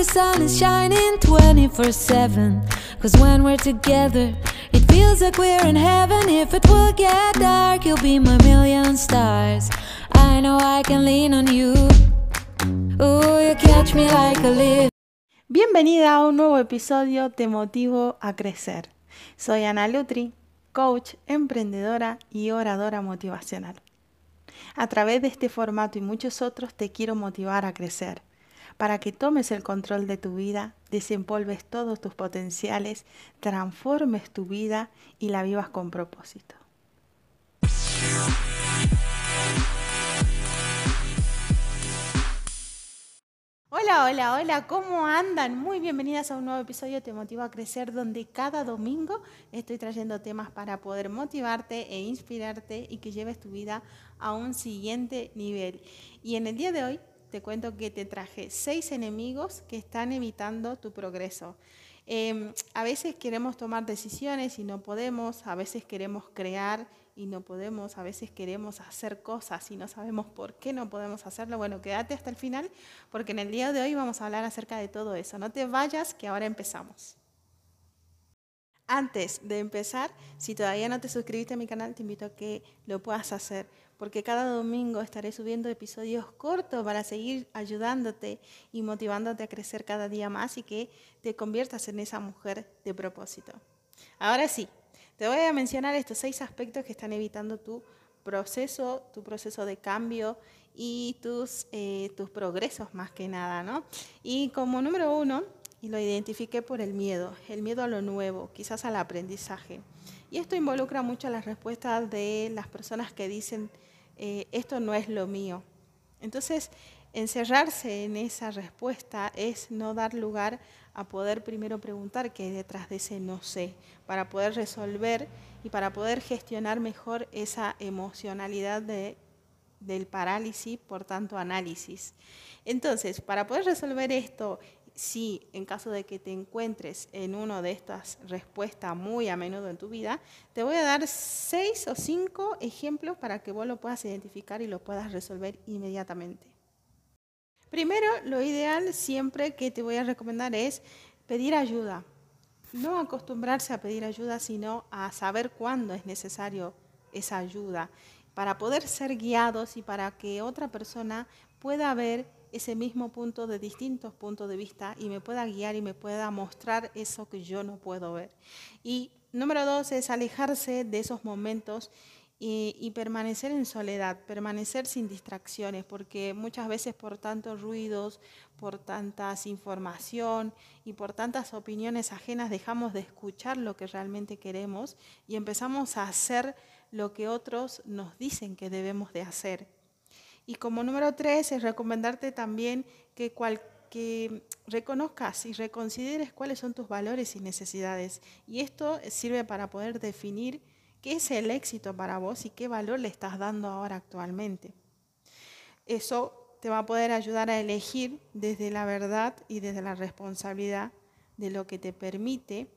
the sun is shining 24 7. Cause when we're together, it feels like we're in heaven. If it will get dark, you'll be my million stars. I know I can lean on you. Ooh, you catch me like a leaf. Bienvenida a un nuevo episodio Te Motivo a Crecer. Soy Ana Lutri, coach, emprendedora y oradora motivacional. A través de este formato y muchos otros te quiero motivar a crecer, para que tomes el control de tu vida, desempolves todos tus potenciales, transformes tu vida y la vivas con propósito. Hola, hola, hola, ¿cómo andan? Muy bienvenidas a un nuevo episodio Te Motivo a Crecer, donde cada domingo estoy trayendo temas para poder motivarte e inspirarte y que lleves tu vida a un siguiente nivel. Y en el día de hoy te cuento que te traje seis enemigos que están evitando tu progreso. Em, a veces queremos tomar decisiones y no podemos, a veces queremos crear y no podemos, a veces queremos hacer cosas y no sabemos por qué no podemos hacerlo. Bueno, quédate hasta el final porque en el día de hoy vamos a hablar acerca de todo eso. No te vayas, que ahora empezamos. Antes de empezar, si todavía no te suscribiste a mi canal, te invito a que lo puedas hacer, porque cada domingo estaré subiendo episodios cortos para seguir ayudándote y motivándote a crecer cada día más y que te conviertas en esa mujer de propósito. Ahora sí, te voy a mencionar estos seis aspectos que están evitando tu proceso, tu proceso de cambio y tus, eh, tus progresos más que nada, ¿no? Y como número uno, lo identifiqué por el miedo, el miedo a lo nuevo, quizás al aprendizaje. Y esto involucra mucho las respuestas de las personas que dicen, eh, esto no es lo mío. Entonces, encerrarse en esa respuesta es no dar lugar a poder primero preguntar qué hay detrás de ese no sé, para poder resolver y para poder gestionar mejor esa emocionalidad de, del parálisis, por tanto análisis. Entonces, para poder resolver esto, si en caso de que te encuentres en una de estas respuestas muy a menudo en tu vida, te voy a dar seis o cinco ejemplos para que vos lo puedas identificar y lo puedas resolver inmediatamente. Primero, lo ideal siempre que te voy a recomendar es pedir ayuda. No acostumbrarse a pedir ayuda, sino a saber cuándo es necesario esa ayuda, para poder ser guiados y para que otra persona pueda ver ese mismo punto de distintos puntos de vista y me pueda guiar y me pueda mostrar eso que yo no puedo ver. Y número dos es alejarse de esos momentos y, permanecer en soledad, permanecer sin distracciones, porque muchas veces por tantos ruidos, por tantas información y por tantas opiniones ajenas dejamos de escuchar lo que realmente queremos y empezamos a hacer lo que otros nos dicen que debemos de hacer. Y como número tres es recomendarte también que, reconozcas y reconsideres cuáles son tus valores y necesidades. Y esto sirve para poder definir ¿Qué es el éxito para vos y qué valor le estás dando ahora actualmente? Eso te va a poder ayudar a elegir desde la verdad y desde la responsabilidad de lo que te permite,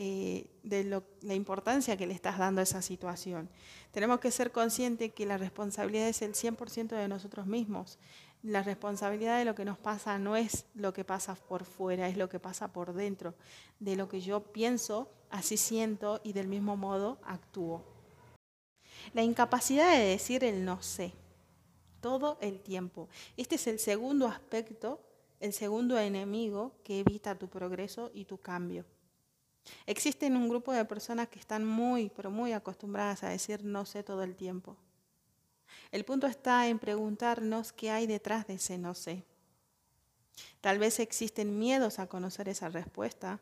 eh, de la importancia que le estás dando a esa situación. Tenemos que ser conscientes que la responsabilidad es el 100% de nosotros mismos. La responsabilidad de lo que nos pasa no es lo que pasa por fuera, es lo que pasa por dentro, de lo que yo pienso así siento y del mismo modo actúo. La incapacidad de decir el no sé todo el tiempo. Este es el segundo aspecto, el segundo enemigo que evita tu progreso y tu cambio. Existen un grupo de personas que están muy, pero muy acostumbradas a decir no sé todo el tiempo. El punto está en preguntarnos qué hay detrás de ese no sé. Tal vez existen miedos a conocer esa respuesta,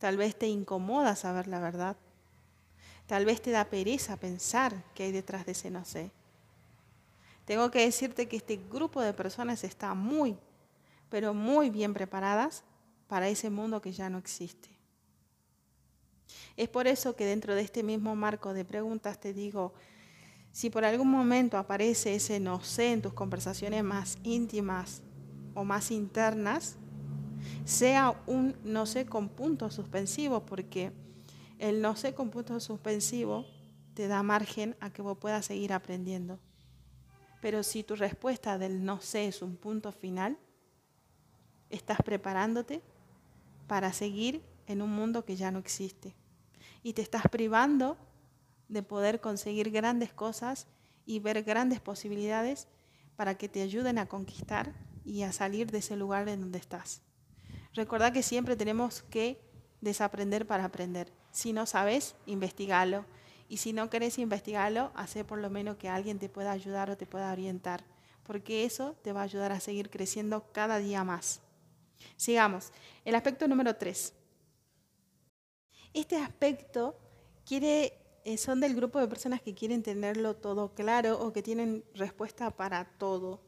Tal vez te incomoda saber la verdad. Tal vez te da pereza pensar qué hay detrás de ese no sé. Tengo que decirte que este grupo de personas está muy, pero muy bien preparadas para ese mundo que ya no existe. Es por eso que dentro de este mismo marco de preguntas te digo, si por algún momento aparece ese no sé en tus conversaciones más íntimas o más internas, sea un no sé con punto suspensivo, porque el no sé con punto suspensivo te da margen a que vos puedas seguir aprendiendo. Pero si tu respuesta del no sé es un punto final, estás preparándote para seguir en un mundo que ya no existe. Y te estás privando de poder conseguir grandes cosas y ver grandes posibilidades para que te ayuden a conquistar y a salir de ese lugar en donde estás. Recuerda que siempre tenemos que desaprender para aprender. Si no sabes, investigalo. Y si no querés investigarlo, hace por lo menos que alguien te pueda ayudar o te pueda orientar, porque eso te va a ayudar a seguir creciendo cada día más. Sigamos. El aspecto número 3. Este aspecto quiere, eh, son del grupo de personas que quieren tenerlo todo claro o que tienen respuesta para todo,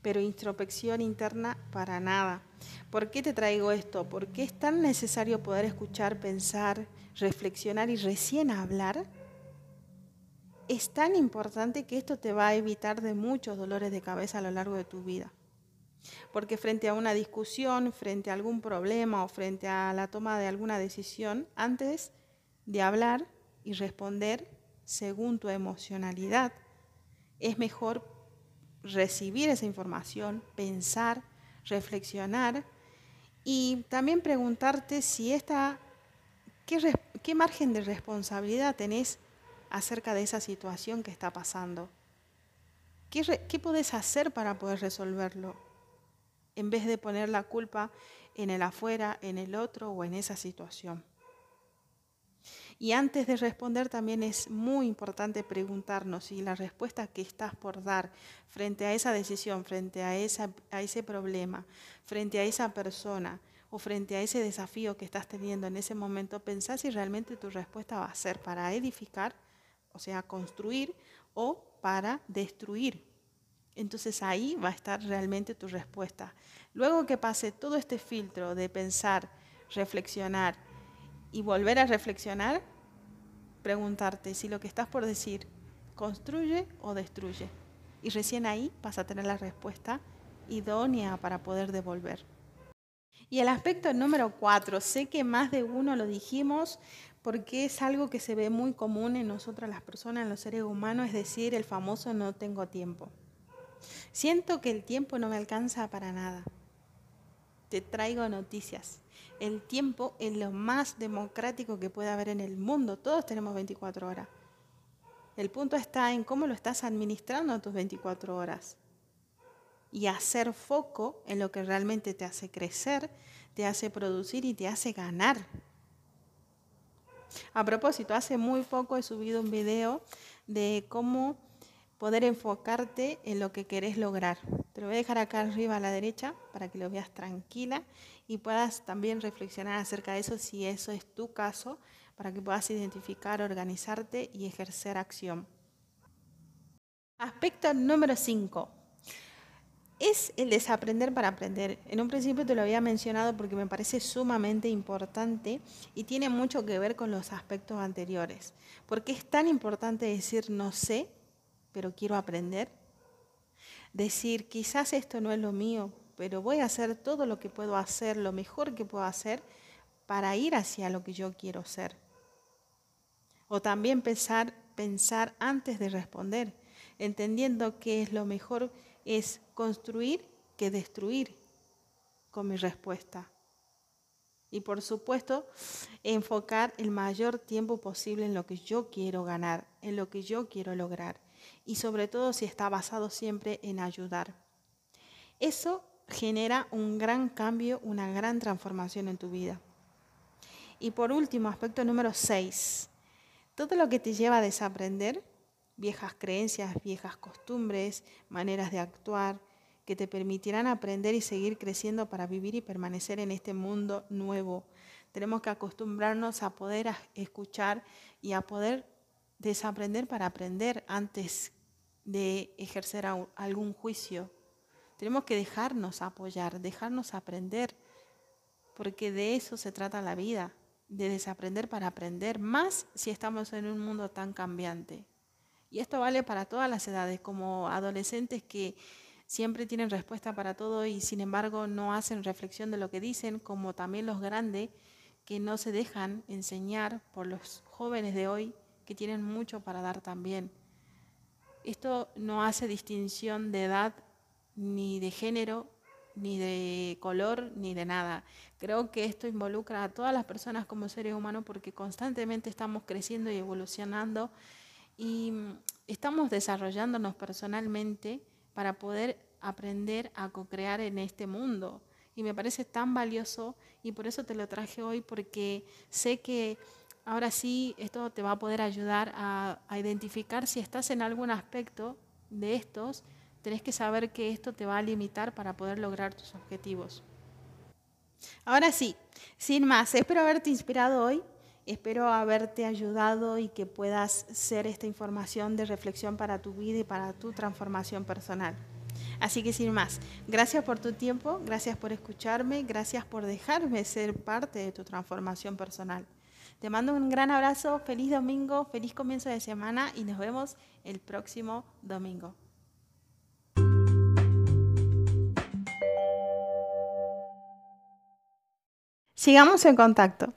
pero introspección interna para nada. ¿Por qué te traigo esto? Porque es tan necesario poder escuchar, pensar, reflexionar y recién hablar. Es tan importante que esto te va a evitar de muchos dolores de cabeza a lo largo de tu vida. Porque frente a una discusión, frente a algún problema o frente a la toma de alguna decisión, antes de hablar y responder según tu emocionalidad, es mejor recibir esa información, pensar, reflexionar y también preguntarte si esta, qué, qué margen de responsabilidad tenés acerca de esa situación que está pasando. ¿Qué, ¿Qué podés hacer para poder resolverlo? En vez de poner la culpa en el afuera, en el otro o en esa situación. Y antes de responder también es muy importante preguntarnos si la respuesta que estás por dar frente a esa decisión, frente a, ese problema, frente a esa persona o frente a ese desafío que estás teniendo en ese momento, pensás si realmente tu respuesta va a ser para edificar, o sea, construir, o para destruir, entonces ahí va a estar realmente tu respuesta. Luego que pase todo este filtro de pensar, reflexionar y volver a reflexionar, preguntarte si lo que estás por decir construye o destruye. Y recién ahí vas a tener la respuesta idónea para poder devolver. Y el aspecto número cuatro, sé que más de uno lo dijimos porque es algo que se ve muy común en nosotras las personas, en los seres humanos, es decir, el famoso no tengo tiempo. Siento que el tiempo no me alcanza para nada. Te traigo noticias. El tiempo es lo más democrático que puede haber en el mundo. Todos tenemos 24 horas. El punto está en cómo lo estás administrando tus 24 horas. Y hacer foco en lo que realmente te hace crecer, te hace producir y te hace ganar. A propósito, hace muy poco he subido un video de cómo poder enfocarte en lo que querés lograr. Te lo voy a dejar acá arriba a la derecha para que lo veas tranquila y puedas también reflexionar acerca de eso si eso es tu caso, para que puedas identificar, organizarte y ejercer acción. Aspecto número 5. Es el desaprender para aprender. En un principio te lo había mencionado porque me parece sumamente importante y tiene mucho que ver con los aspectos anteriores. Porque es tan importante decir no sé pero quiero aprender. Decir, quizás esto no es lo mío, pero voy a hacer todo lo que puedo hacer, lo mejor que puedo hacer para ir hacia lo que yo quiero ser. O también pensar, pensar antes de responder, entendiendo que es lo mejor es construir que destruir con mi respuesta. Y por supuesto, enfocar el mayor tiempo posible en lo que yo quiero ganar, en lo que yo quiero lograr y sobre todo si está basado siempre en ayudar. Eso genera un gran cambio, una gran transformación en tu vida. Y por último, aspecto número 6, todo lo que te lleva a desaprender, viejas creencias, viejas costumbres, maneras de actuar, que te permitirán aprender y seguir creciendo para vivir y permanecer en este mundo nuevo. Tenemos que acostumbrarnos a poder escuchar y a poder desaprender para aprender antes de ejercer algún juicio. Tenemos que dejarnos apoyar, dejarnos aprender, porque de eso se trata la vida, de desaprender para aprender, más si estamos en un mundo tan cambiante. Y esto vale para todas las edades, como adolescentes que siempre tienen respuesta para todo y sin embargo no hacen reflexión de lo que dicen, como también los grandes que no se dejan enseñar por los jóvenes de hoy que tienen mucho para dar también. Esto no hace distinción de edad ni de género ni de color, ni de nada. Creo que esto involucra a todas las personas como seres humanos porque constantemente estamos creciendo y evolucionando y mm, estamos desarrollándonos personalmente para poder aprender a co-crear en este mundo. Y me parece tan valioso y por eso te lo traje hoy porque sé que ahora sí esto te va a poder ayudar a, identificar si estás en algún aspecto de estos, tenés que saber que esto te va a limitar para poder lograr tus objetivos. Ahora sí, sin más, espero haberte inspirado hoy, espero haberte ayudado y que puedas ser esta información de reflexión para tu vida y para tu transformación personal. Así que sin más, gracias por tu tiempo, gracias por escucharme, gracias por dejarme ser parte de tu transformación personal. Te mando un gran abrazo, feliz domingo, feliz comienzo de semana y nos vemos el próximo domingo. Sigamos en contacto.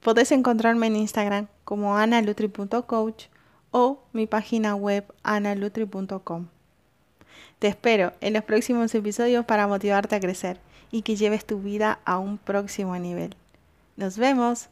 Podés encontrarme en Instagram como analutri.coach o mi página web analutri.com. Te espero en los próximos episodios para motivarte a crecer y que lleves tu vida a un próximo nivel. Nos vemos.